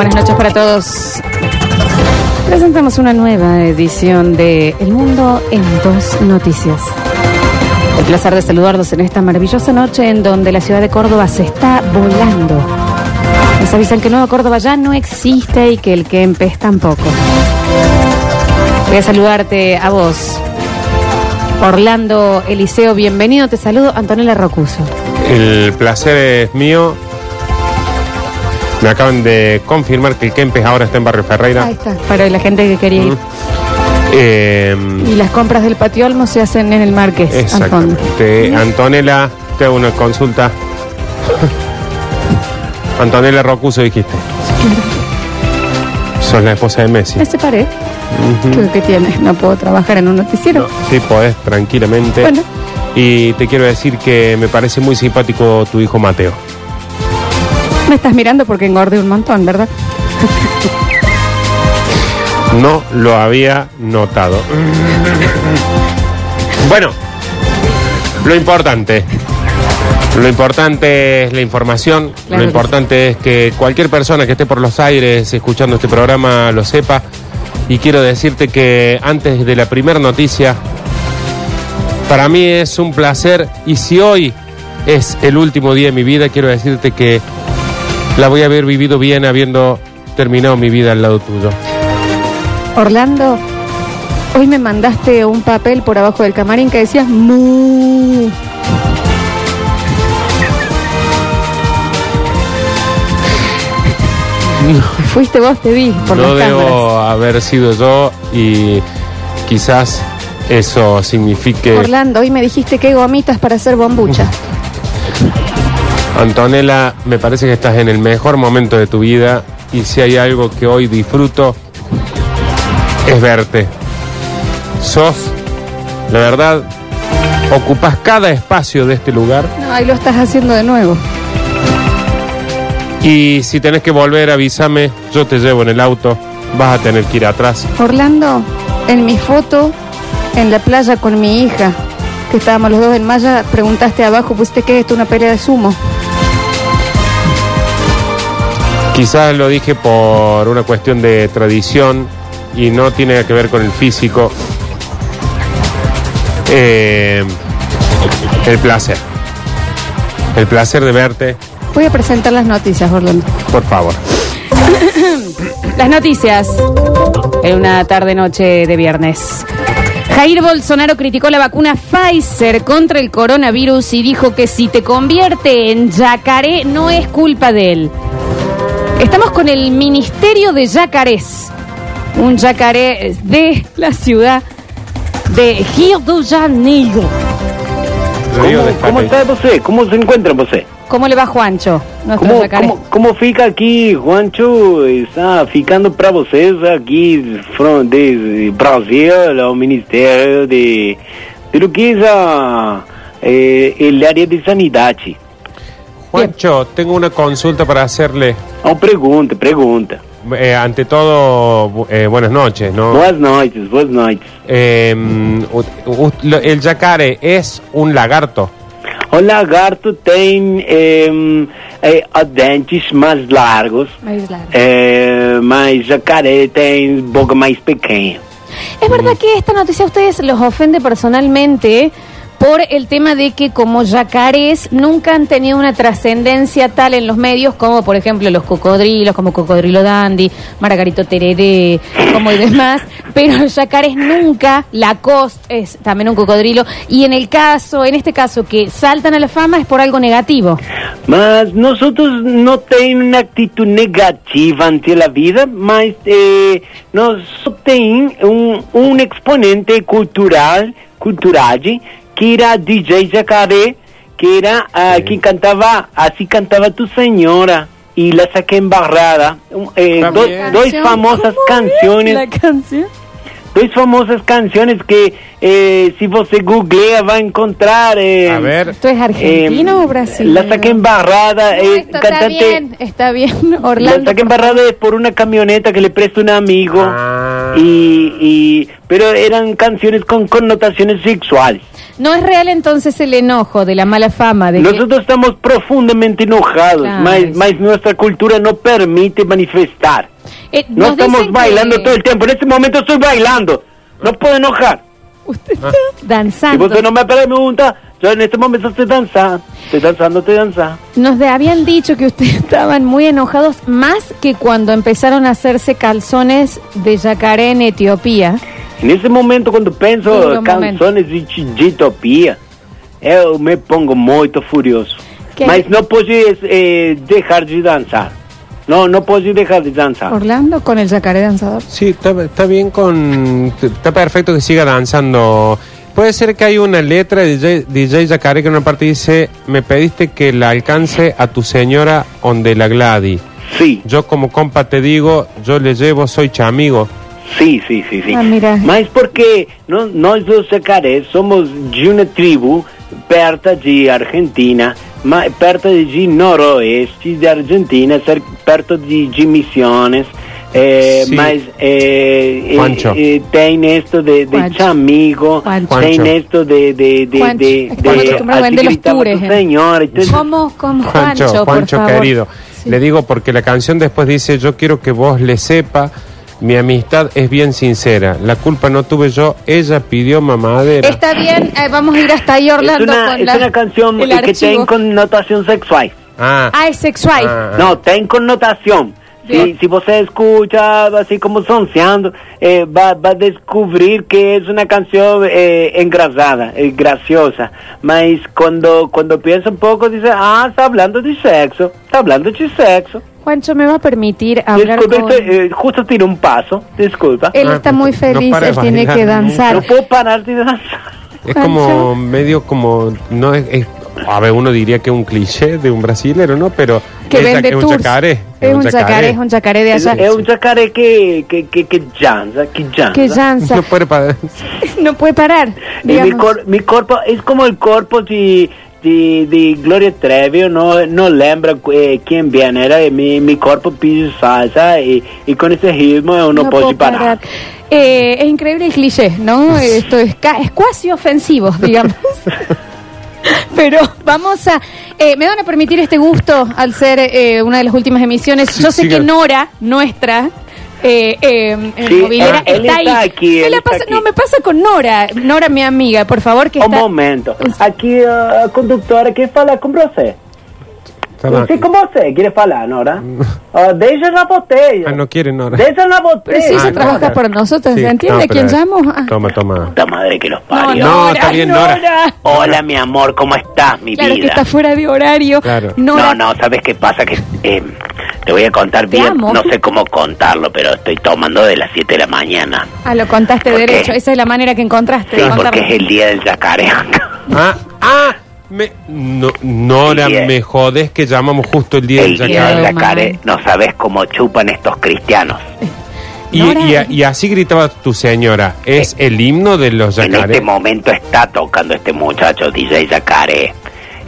buenas noches para todos. Presentamos una nueva edición de El Mundo en Dos Noticias. El placer de saludarlos en esta maravillosa noche en donde la ciudad de Córdoba se está volando. Nos avisan que Nueva Córdoba ya no existe y que el Kempes tampoco. Voy a saludarte a vos. Orlando Eliseo, bienvenido. Te saludo, Antonella Rocuso. El placer es mío. Me acaban de confirmar que el Kempes ahora está en Barrio Ferreira. Ahí está, para la gente que quería ir. Eh, Y las compras del patio Olmo se hacen en el Marqués, al fondo. exactamente. Antonella, te hago una consulta. Antonella Rocuso dijiste. Sos la esposa de Messi. Me separé. Creo que tiene. No puedo trabajar en un noticiero. No, sí, podés tranquilamente. Bueno. Y te quiero decir que me parece muy simpático tu hijo Mateo. Me estás mirando porque engordé un montón, ¿verdad? No lo había notado. Bueno, lo importante. Lo importante es la información. Claro lo importante es que cualquier persona que esté por los aires escuchando este programa lo sepa. Y quiero decirte que antes de la primera noticia, para mí es un placer. Y si hoy es el último día de mi vida, quiero decirte que la voy a haber vivido bien habiendo terminado mi vida al lado tuyo. Orlando, hoy me mandaste un papel por abajo del camarín que decías mu. Fuiste vos, te vi por no las debo cámaras. haber sido yo y quizás eso signifique Orlando, hoy me dijiste que hay gomitas para hacer bombucha. Antonella me parece que estás en el mejor momento de tu vida y si hay algo que hoy disfruto es verte sos la verdad ocupas cada espacio de este lugar No, ahí lo estás haciendo de nuevo. y si tenés que volver avísame yo te llevo en el auto vas a tener que ir atrás Orlando, en mi foto, en la playa con mi hija, que estábamos los dos en malla, preguntaste abajo, pusiste que es esto una pelea de sumo. Quizás lo dije por una cuestión de tradición y no tiene que ver con el físico. Eh, el placer. El placer de verte, Voy a presentar las noticias, Orlando. por favor. Las noticias en una tarde-noche de viernes. Jair Bolsonaro criticó la vacuna Pfizer contra el coronavirus y dijo que si te convierte en yacaré no es culpa de él. Estamos con el Ministerio de Yacarés, un yacaré de la ciudad de Rio de Janeiro. Río de ¿Cómo, ¿Cómo Janeiro. está você? ¿Cómo se encuentra você? ¿Cómo le va Juancho? Nuestro ¿Cómo, cómo, cómo fica aqui, Juancho? Está ficando para vocês from, de Brasil, o Ministério de, de lo que es ah, eh, el área de sanidade. Juancho, tengo una consulta para hacerle. Oh, pergunta, pergunta. Eh, ante todo, bu- eh, buenas noches, ¿no? Boas noites, boas noites. Eh, el yacaré es un lagarto. O lagarto tem eh, eh, dentes mais largos, Mais largo. eh, mas jacaré tem boca mais pequena. Es verdad que esta noticia a ustedes los ofende personalmente por el tema de que como yacarés nunca han tenido una trascendencia tal en los medios como por ejemplo los cocodrilos, como Cocodrilo Dandy, Margarito Tereré, como y demás, pero los yacarés nunca, Lacoste es también un cocodrilo, y en el caso, en este caso que saltan a la fama es por algo negativo. Mas nosotros no tenemos una actitud negativa ante la vida, mas eh, nós tem um, um exponente cultural, cultural, que era DJ Jacaré, que era ah, Sí. que cantava, assim cantava tu senhora, y la saqué embarrada. Eh, dos famosas ¿cómo es canciones. La canción. Dos famosas canciones que eh, si você googlea va a encontrar. eh, A ver. ¿Esto es argentino eh, o brasileño? La saqué embarrada. No, eh, esto está cantante, bien, está bien, La Orlando. saqué embarrada es por una camioneta que le presta un amigo. Ah. Y, y, pero eran canciones con connotaciones sexuales. No es real entonces el enojo de la mala fama de que- Nosotros estamos profundamente enojados, Claro, mas, sí. mas nuestra cultura no permite manifestar. Eh, No nos estamos bailando que todo el tiempo. En este momento estoy bailando. No puedo enojar. Usted está Si danzando. usted no me pregunta, yo en este momento estoy danzando. Estoy danzando, estoy danzando. Nos de- habían dicho que ustedes estaban muy enojados más que cuando empezaron a hacerse calzones de yacaré en Etiopía. En ese momento, quando penso Duro canções de, de utopia, eu me pongo muito furioso. Que- Mas não pode eh, deixar de dançar. Não, não pode deixar de dançar. Orlando con el yacaré danzador. Sí, está, está bien con... Está perfecto que siga danzando. Puede ser que hay una letra de DJ, DJ Yacaré que en una parte dice, me pediste que la alcance a tu señora onde la Gladi. Sim, Yo como compa te digo, yo le llevo, soy chamigo. Sim, sim, sim. sim. Ah, mira. Mas porque nó- nós, os jacarés, somos de uma tribo perto de Argentina, perto de noroeste de Argentina, perto de, de Misiones. Eh, Sim. Mas eh, Juancho. eh, eh, tem esto de, de Juancho. chamigo, Juancho. tem Juancho. esto de, de, de, Juancho. de, de- eh. señora, entonces- ¿Cómo, cómo Juancho, Juancho, por Juancho favor? querido. Sí. Le digo porque la canción después dice, yo quiero que vos le sepa, mi amistad es bien sincera. La culpa no tuve yo, ella pidió mamadera. Está bien, eh, vamos a ir hasta ahí, es Orlando, una, con es la, una canción el que archivo. tem connotación sexual. Ah, Ah, es sexual. Ah. No, tem connotación. Si, si você escucha así como sonseando, eh, va, va a descubrir que es una canción eh, engrasada, eh, graciosa. Mas cuando, cuando piensa un poco, dice, ah, está hablando de sexo, está hablando de sexo. Juancho, ¿me va a permitir hablar Disculpe, con... este, eh, justo tiro un paso, disculpa. Él Ah, está muy no feliz, para él tiene que danzar. No puedo parar de danzar. es Juancho. como medio como, no es, es- a ver, uno diría que es un cliché de un brasilero, ¿no? Pero Que es, vende es un yacaré. Es un yacaré, es un yacaré de allá. es un jacaré que, que, que, que danza, que danza. Que danza. No puede parar. No puede parar, mi, cor- mi cuerpo es como el cuerpo de, de, de Gloria Trevi, no, no lembra eh, quién bien era, y mi, mi cuerpo pide salsa y, y con ese ritmo yo no, puedo puedo parar. Eh, es increíble el cliché, ¿no? Esto es, ca- es cuasi ofensivo, digamos. Pero vamos a... eh, ¿Me van a permitir este gusto al ser eh, una de las últimas emisiones? Sí, Yo sé siga. que Nora, nuestra... Eh, eh, Sí, movilera, ah, él está, está ahí. aquí, Me él la está pasa- aquí. No, me pasa con Nora. Nora, mi amiga, por favor, que Un está... momento. Aquí a conductora quer falar com você. Está Não sei com você, quer falar, Nora. Ah, deixa na botella. Ah, no quiere Nora. Deixa na botella. Pero si ella Ah, trabaja Nora. por nosotros, Sí, ¿se entiende no, quién llamo? Ah. Toma, toma. Puta madre que los No, parió. No, Nora, está bien, Nora. Nora. Hola, mi amor, ¿cómo estás, mi Claro que vida? está fuera de horario. Claro. Nora, No, no, ¿sabes qué pasa? Que eh, te voy a contar Te bien, amo. no sé cómo contarlo, pero estoy tomando de las 7 de la mañana. Ah, lo contaste ¿Por qué? derecho. Esa es la manera que encontraste Sí, de porque es el día del yacaré. Ah, ah, me, no, Nora, Sí, me jodes que llamamos justo el día el del día del yacaré. yacaré. yacaré, no sabes cómo chupan estos cristianos. Y, y- y así gritaba tu señora. ¿Es el himno de los En yacaré? este momento está tocando este muchacho DJ Yacaré.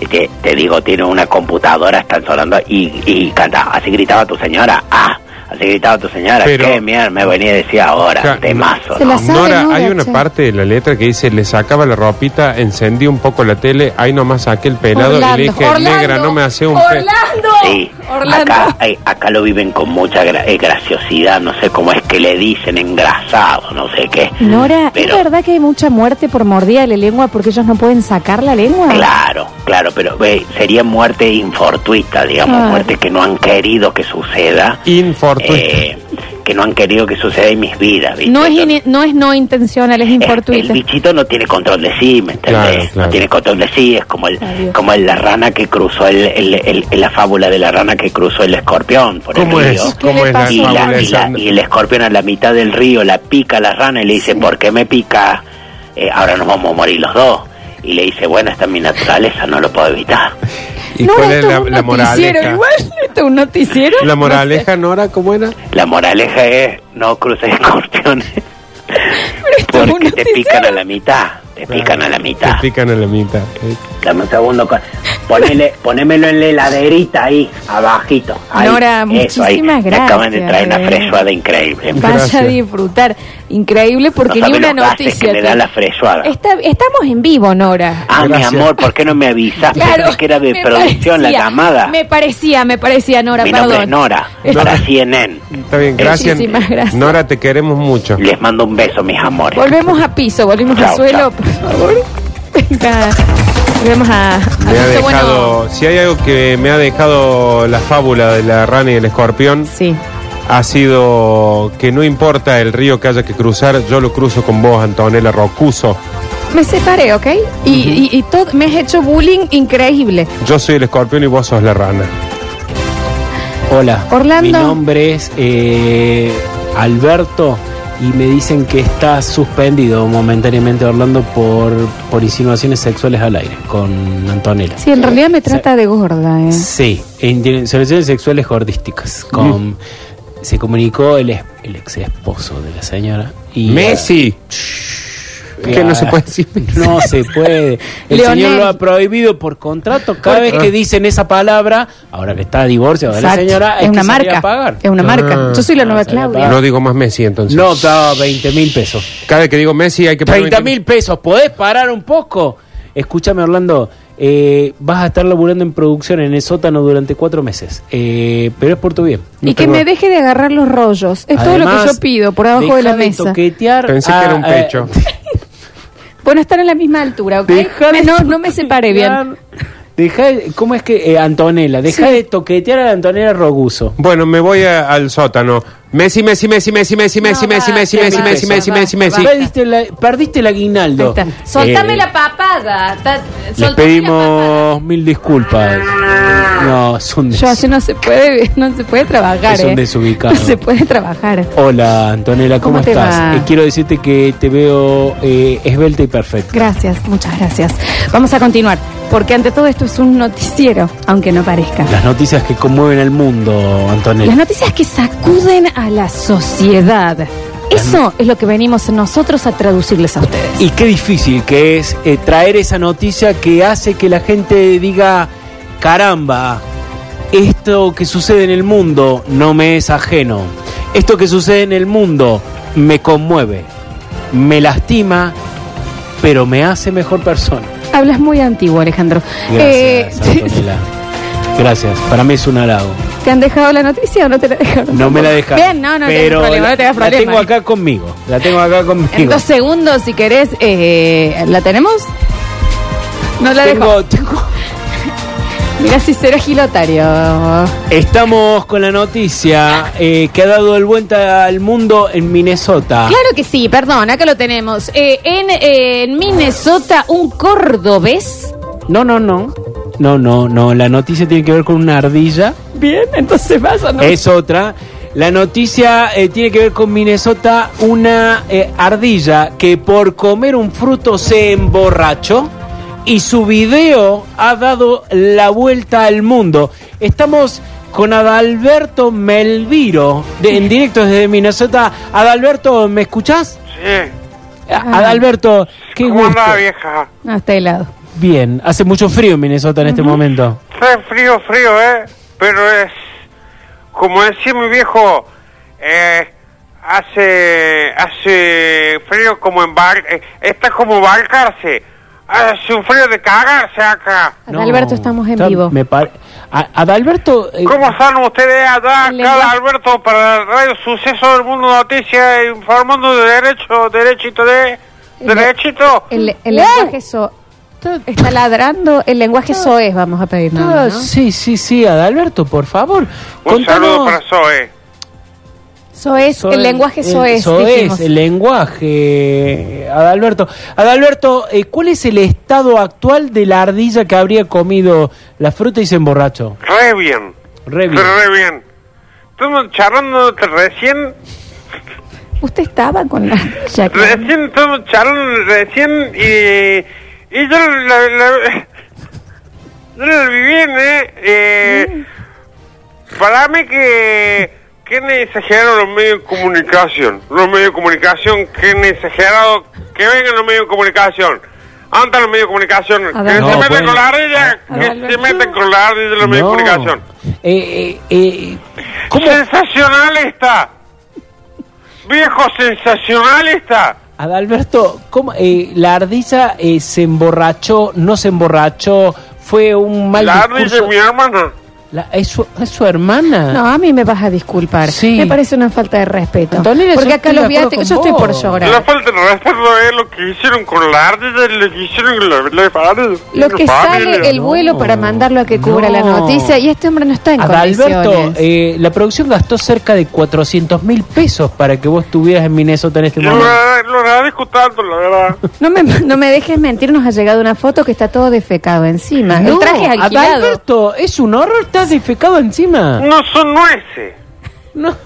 Te, te digo, tiene una computadora, están sonando y, y canta. Así gritaba tu señora. Ah, así gritaba tu señora. Pero- Qué mierda, me venía a decir ahora. Claro, temazo, Se ¿no? la sabe, Nora, Nora, hay una che. parte de la letra que dice, le sacaba la ropita, encendí un poco la tele, ahí nomás saqué el pelado y le dije, Orlando, negra, no me hace un pe... Orlando. Sí, Orlando. acá, acá lo viven con mucha gra- eh, graciosidad, no sé cómo es que le dicen engrasado, no sé qué. Nora, Pero- ¿es verdad que hay mucha muerte por mordida de la lengua porque ellos no pueden sacar la lengua? Claro, claro, pero ve, sería muerte infortuita, digamos, Claro. muerte que no han querido que suceda. Infortuito. eh, que no han querido que suceda en mis vidas, ¿viste? No es, no es no intencional, es el, el infortuito. bichito no tiene control de sí, ¿me entendés? Claro, claro. No tiene control de sí, es como el, Adiós. como el- la rana que cruzó el, el- el- el- la fábula de la rana que cruzó el escorpión por ¿Cómo el es? río. ¿Qué ¿Cómo es la? Y, la- fábula y la- y el escorpión a la mitad del río la pica a la rana y le dice, ¿por qué me pica? Eh, ahora nos vamos a morir los dos. Y le dice, bueno, esta es mi naturaleza, no lo puedo evitar. ¿Y Nora, cuál es la, la moraleja? igual. Esto es un noticiero. ¿La moraleja, Nora, cómo era? La moraleja es, no cruces escorpiones. esto es un Porque te pican a la mitad. Te pican a la mitad. Te pican a la mitad. Dame un segundo. Ponele, ponémelo en la heladerita ahí, abajito. Ahí, Nora, eso, ahí. muchísimas Me acaban de gracias, traer una fresuada increíble. Vaya Gracias. a disfrutar. Increíble porque No ni una noticia. que me da la fresuada. Está- estamos en vivo, Nora. Ah, Gracias. mi amor, ¿por qué no me avisaste Pensé que era de producción la llamada? Me parecía, me parecía, Nora, Mi perdón. es Nora, para CNN. Está bien, gracias. Muchísimas gracias. Nora, te queremos mucho. Les mando un beso, mis amores. Volvemos a piso, volvemos al suelo, por favor. Venga, volvemos a, a Me ha dejado, Bueno, si hay algo que me ha dejado la fábula de la rana y el escorpión, sí. ha sido que no importa el río que haya que cruzar, yo lo cruzo con vos, Antonella Rocuso. Me separé, ¿ok? Y, y- y todo, me has hecho bullying increíble. Yo soy el escorpión y vos sos la rana. Hola, Orlando. mi nombre es eh, Alberto y me dicen que está suspendido momentáneamente Orlando por, por insinuaciones sexuales al aire con Antonella. Sí, en realidad me trata de gorda, ¿eh? Sí, insinuaciones sexuales gordísticas. Con, Se comunicó el, el ex esposo de la señora. Y, Messi. ¿Qué no se Ah, puede decir? No se puede. El Leonel. señor lo ha prohibido por contrato. Cada ¿Por vez que dicen esa palabra, ahora que está divorciado de la señora, es una que marca. a pagar. Es una marca. Ah. Yo soy la nueva Ah, Claudia. pagar. No digo más Messi entonces. No, estaba 20 mil pesos. Cada vez que digo Messi hay que poner 30 mil pesos. ¿Podés parar un poco? Escúchame, Orlando. eh, vas a estar laburando en producción en el sótano durante cuatro meses. Eh, pero es por tu bien. No Y que me deje de agarrar los rollos. Es todo lo que yo pido por abajo de la mesa. toquetear Pensé que era un pecho. Bueno, estar en la misma altura, ¿ok? No, no me separé bien. Deja de- ¿Cómo es que? eh, Antonella. Deja Sí. de toquetear a la Antonella Roguso. Bueno, me voy a- al sótano. Messi, Messi, Messi, Messi, Messi, Messi, No, Messi, Messi, Messi, Messi, Messi, Messi, Messi. basta. Perdiste, la- perdiste el aguinaldo. Soltame Eh, la papada. Ta- Les pedimos mil disculpas. No, es un Yo así no se puede, no se puede trabajar, Es un ¿eh? desubicado. No se puede trabajar. Hola Antonella, ¿cómo, ¿Cómo estás? Eh, quiero decirte que te veo eh, esbelta y perfecta. Gracias, muchas gracias. Vamos a continuar, porque ante todo esto es un noticiero, aunque no parezca. Las noticias que conmueven al mundo, Las Antonella. noticias que sacuden a la sociedad. Eso es lo que venimos nosotros a traducirles a ustedes. Y qué difícil que es eh, traer esa noticia que hace que la gente diga, caramba, esto que sucede en el mundo no me es ajeno. Esto que sucede en el mundo me conmueve, me lastima, pero me hace mejor persona. Hablas muy antiguo, Alejandro. Gracias, Eh, Antonella. Gracias, para mí es un halago. ¿Te han dejado la noticia o no te la dejaron? No me la dejaron. Bien, no, no pero problema, la, no la problema. tengo acá conmigo. La tengo acá conmigo. En dos segundos, si querés, eh, ¿la tenemos? No la dejo. tengo, tengo- Mira si será gilotario. Estamos con la noticia eh, que ha dado el vuelta al mundo en Minnesota. Claro que sí, perdón, acá lo tenemos. Eh, en, eh, en Minnesota, un cordobés. No, no, no. No, no, no. La noticia tiene que ver con una ardilla. Bien, entonces vas o no. Es otra. La noticia eh, tiene que ver con Minnesota, una eh, ardilla que por comer un fruto se emborrachó y su video ha dado la vuelta al mundo. Estamos con Adalberto Melviro, de- en directo desde Minnesota. Adalberto, ¿me escuchás? Sí. Adalberto, qué ¿Cómo gusto. anda, vieja? No, está helado. Bien, hace mucho frío en Minnesota en este momento. Está frío, frío, ¿eh? Pero es... Como decía mi viejo, eh, hace... Hace frío como en bar... eh, está como barcarse. Un frío de cagarse acá. Adalberto, estamos en está- vivo. me A- Adalberto, eh, ¿Cómo están ustedes Cada lenguaje- Alberto para Radio Suceso del Mundo Noticias, informando de derecho, derechito de... Derechito. El, el lenguaje so... Está ladrando, el lenguaje soez, vamos a pedir nada, Ah, ¿no? Sí, sí, sí, Adalberto, por favor. Un saludo para Zoe. Soez, Soez, el lenguaje soez, soez, dijimos. el lenguaje, Adalberto. Adalberto, eh, ¿cuál es el estado actual de la ardilla que habría comido la fruta y se emborrachó? Re bien. Re bien. Pero re bien. Estamos charlando recién, Usted estaba con la... Claro. recién estamos charlando recién y, y yo la, la, yo la vi bien, ¿eh? eh Para mí que, que han exagerado los medios de comunicación. Los medios de comunicación, que han exagerado, que vengan los medios de comunicación ¿Dónde están los medios de comunicación? Que Adalberto. se No, meten bueno. con la ardilla, que se meten con la ardilla de los medios de comunicación. Eh, eh, eh, ¿Cómo? Sensacional está. Viejo sensacional está. Adalberto, ¿cómo? Eh, la ardilla eh, se emborrachó, no se emborrachó, fue un mal La ardilla discurso. de mi hermana. La- ¿es, su, es su hermana? No, a mí me vas a disculpar. Sí. Me parece una falta de respeto. Antonella, Porque acá los viáticos, yo estoy por llorar. La falta de respeto es lo que hicieron con la ardilla y lo que hicieron con la, la. Lo que sale el vuelo para mandarlo a que cubra la No. noticia y este hombre no está en Adalberto, condiciones. eh, la producción gastó cerca de 400 mil pesos para que vos estuvieras en Minnesota en este Lo, momento. lo agradezco tanto, la verdad. No me, no me dejes mentir, nos ha llegado una foto que está todo defecado encima. el traje es alquilado. Adalberto, es un horror, estás defecado encima. No son nueces. No.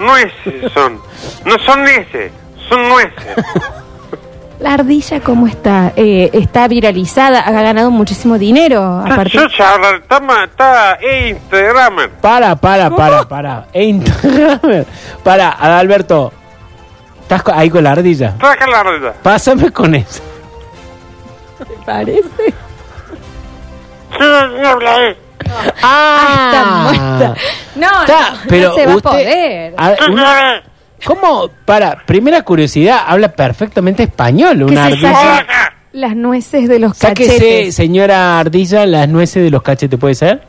Nueces son. No son neces. Son nueces. La ardilla, ¿cómo está? Eh, está viralizada, ha ganado muchísimo dinero. A partir... Yo charla, está, está Instagram. Para, para, para, para. E Instagram. Para, Adalberto. ¿Estás ahí con la ardilla? Traja la ardilla. Pásame con eso. parece? Sí, no habla ahí. Ah, está muerta. No, Está, no, pero no se va a usted- poder. a- ¿Qué una-? ¿Cómo? Para, primera curiosidad, habla perfectamente español una ardilla. Las nueces de los Sáquese, cachetes. señora ardilla, las nueces de los cachetes, ¿puede ser?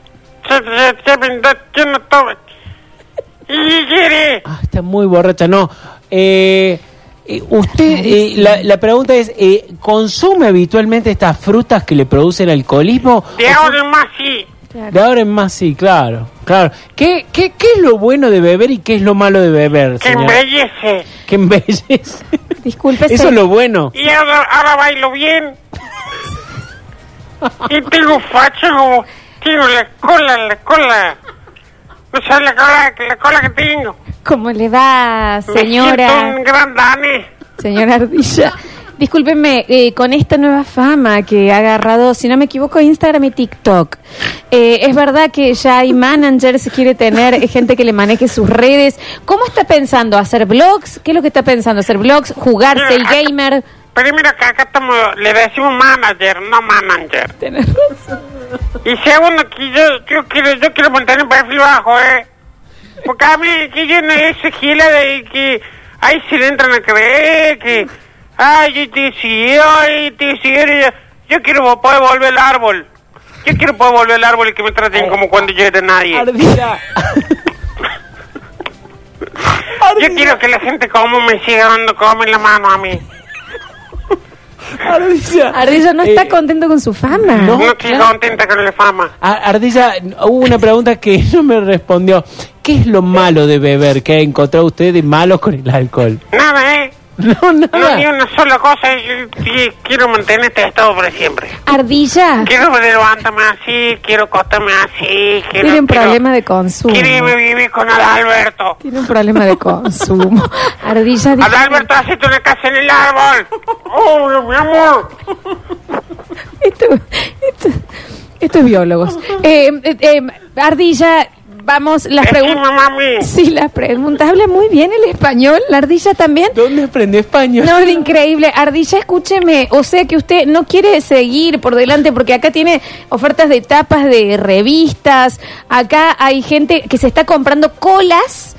Ah, está muy borracha. No. Eh, eh, usted, eh, la, la pregunta es, eh, ¿consume habitualmente estas frutas que le producen alcoholismo? De ahora más sí. De ahora en más, sí, claro. claro. ¿Qué, qué, ¿Qué es lo bueno de beber y qué es lo malo de beber, Que señora? embellece. Que embellece. Disculpe, Eso es lo bueno. Y ahora, ahora bailo bien. Y tengo facho como... Tengo la cola, la cola. No sabes la cola, la cola que tengo. ¿Cómo le va, Me siento señora? un gran dane. Señora Ardilla. Discúlpeme, eh, con esta nueva fama que ha agarrado, si no me equivoco, Instagram y TikTok, eh, es verdad que ya hay managers, quiere tener gente que le maneje sus redes. ¿Cómo está pensando? ¿Hacer blogs? ¿Qué es lo que está pensando? ¿Hacer blogs? ¿Jugarse el gamer? Primero que acá estamos, le decimos manager, no manager. Tenés razón. Y segundo que yo, yo quiero, yo quiero mantener un perfil bajo, eh. Porque a mí, que yo no es gila de que ahí se le entran a creer que, ay, sigo, yo, yo quiero poder volver al árbol. Yo quiero poder volver al árbol y que me traten como cuando yo era nadie. Ardilla. Yo quiero que la gente como me siga dando como en la mano a mí. Ardilla. Ardilla no está Eh, contento con su fama. no. No estoy claro. contenta con la fama. Ardilla, hubo una pregunta que no me respondió. ¿Qué es lo malo de beber? ¿Qué ha encontrado usted de malo con el alcohol? Nada, eh. No, No, ni nada. una sola cosa. Yo, yo quiero mantener este estado por siempre. Ardilla Quiero levantarme así, quiero acostarme así. Quiero, tiene un quiero- problema de consumo. Quiero irme a vivir con Adalberto. Tiene un problema de consumo. Ardilla dice- Adalberto, hacete una casa en el árbol. Oh, mi amor. Esto, esto, esto es biólogos. Eh, eh, eh, ardilla, vamos, las preguntas. Sí, las preguntas. Habla muy bien el español. La ardilla también. ¿Dónde aprendió español? No, es increíble. Ardilla, escúcheme. O sea que usted no quiere seguir por delante porque acá tiene ofertas de tapas de revistas. Acá hay gente que se está comprando colas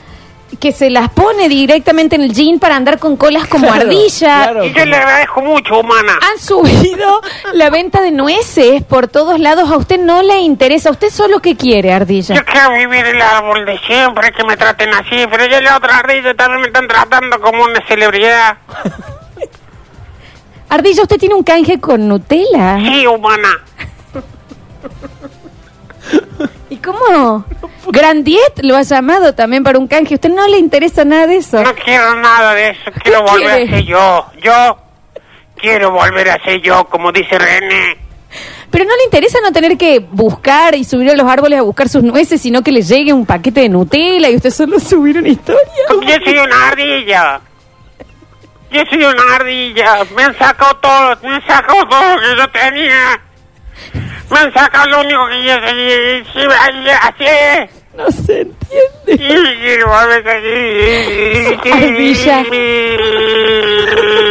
que se las pone directamente en el jean para andar con colas como Claro, ardilla. claro. Y yo le agradezco mucho, humana. Han subido la venta de nueces por todos lados. A usted no le interesa. ¿Usted solo qué quiere, Ardilla? Yo quiero vivir el árbol de siempre, que me traten así, pero ya la otra ardilla también me están tratando como una celebridad. Ardilla, ¿usted tiene un canje con Nutella? Sí, humana. ¿Y cómo? Grandiet lo ha llamado también para un canje. ¿A usted no le interesa nada de eso? No quiero nada de eso, quiero volver quiere? a ser yo. Yo quiero volver a ser yo, como dice René. Pero no le interesa no tener que buscar y subir a los árboles a buscar sus nueces, sino que le llegue un paquete de Nutella y usted solo subir una historia. Yo soy una ardilla. Yo soy una ardilla. Me han sacado todo, me han sacado todo lo que yo tenía. Me sacado lo único que. Sí, Así es. No se entiende. Y quiero volver aquí. Ardilla.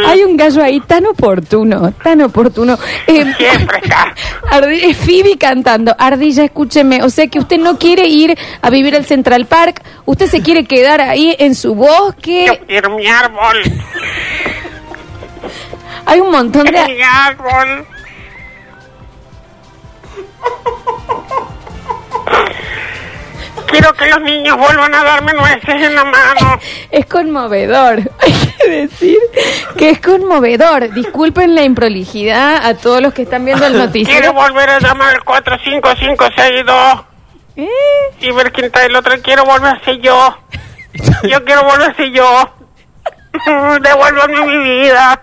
Hay un gallo ahí tan oportuno, tan oportuno. Eh, Siempre está. Ardi- Phoebe cantando. Ardilla, escúcheme. O sea que usted no quiere ir a vivir al Central Park. Usted se quiere quedar ahí en su bosque. Yo quiero mi árbol. Hay un montón de. Mi árbol. Quiero que los niños vuelvan a darme nueces en la mano. Es conmovedor. Hay que decir que es conmovedor. Disculpen la improlijidad a todos los que están viendo el Quiero noticiero. volver a llamar al 45562 ¿Eh? y ver quién está el otro. Quiero volver a ser yo. Yo quiero volver a ser yo. Devuélvame mi vida.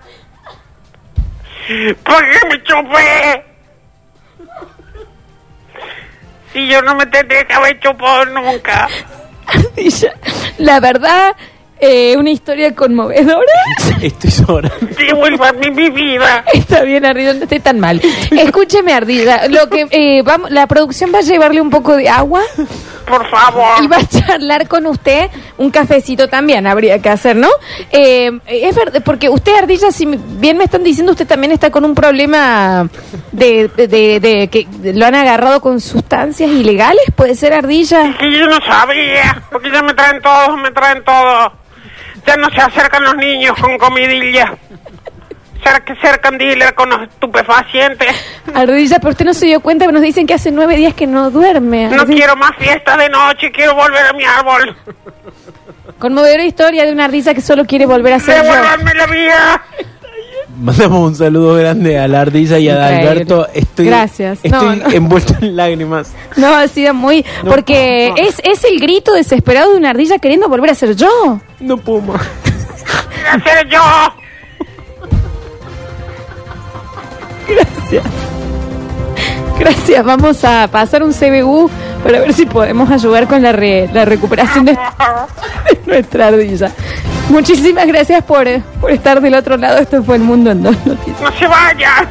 ¿Por qué me chupé? Si yo no me tendría que haber chupado nunca. Ardilla, La verdad, eh, una historia conmovedora. Estoy llorando. Devuélvame mi vida. Está bien, Ardilla, no esté tan mal. Escúcheme, Ardilla. Lo que eh, vamos, la producción va a llevarle un poco de agua Por favor. y va a charlar con usted un cafecito también. Habría que hacer, ¿no? Eh, es verdad, porque usted, Ardilla, si bien me están diciendo, usted también está con un problema de, de- de- de que lo han agarrado con sustancias ilegales. ¿Puede ser, Ardilla? Que yo no sabía, porque ya me traen todos, me traen todo. Ya no se acercan los niños con comidilla. Que acercan dealer con los estupefacientes. Ardilla, pero usted no se dio cuenta, nos dicen que hace nueve días que no duerme. No Ardilla. quiero más fiesta de noche, quiero volver a mi árbol. Conmovedora historia de una ardilla que solo quiere volver a ser yo. Devolverme la vida. Mandamos un saludo grande a la ardilla y a Increíble. Alberto. Estoy, Gracias. Estoy No, no. envuelto en lágrimas. No, ha sido muy... No porque es, es el grito desesperado de una ardilla queriendo volver a ser yo. No puedo más. Quiero ser yo. Gracias. Gracias. Vamos a pasar un CBU para ver si podemos ayudar con la, re- la recuperación de, nuestra ardilla. Muchísimas gracias por, por estar del otro lado. Esto fue El Mundo en Dos Noticias. No se vayan.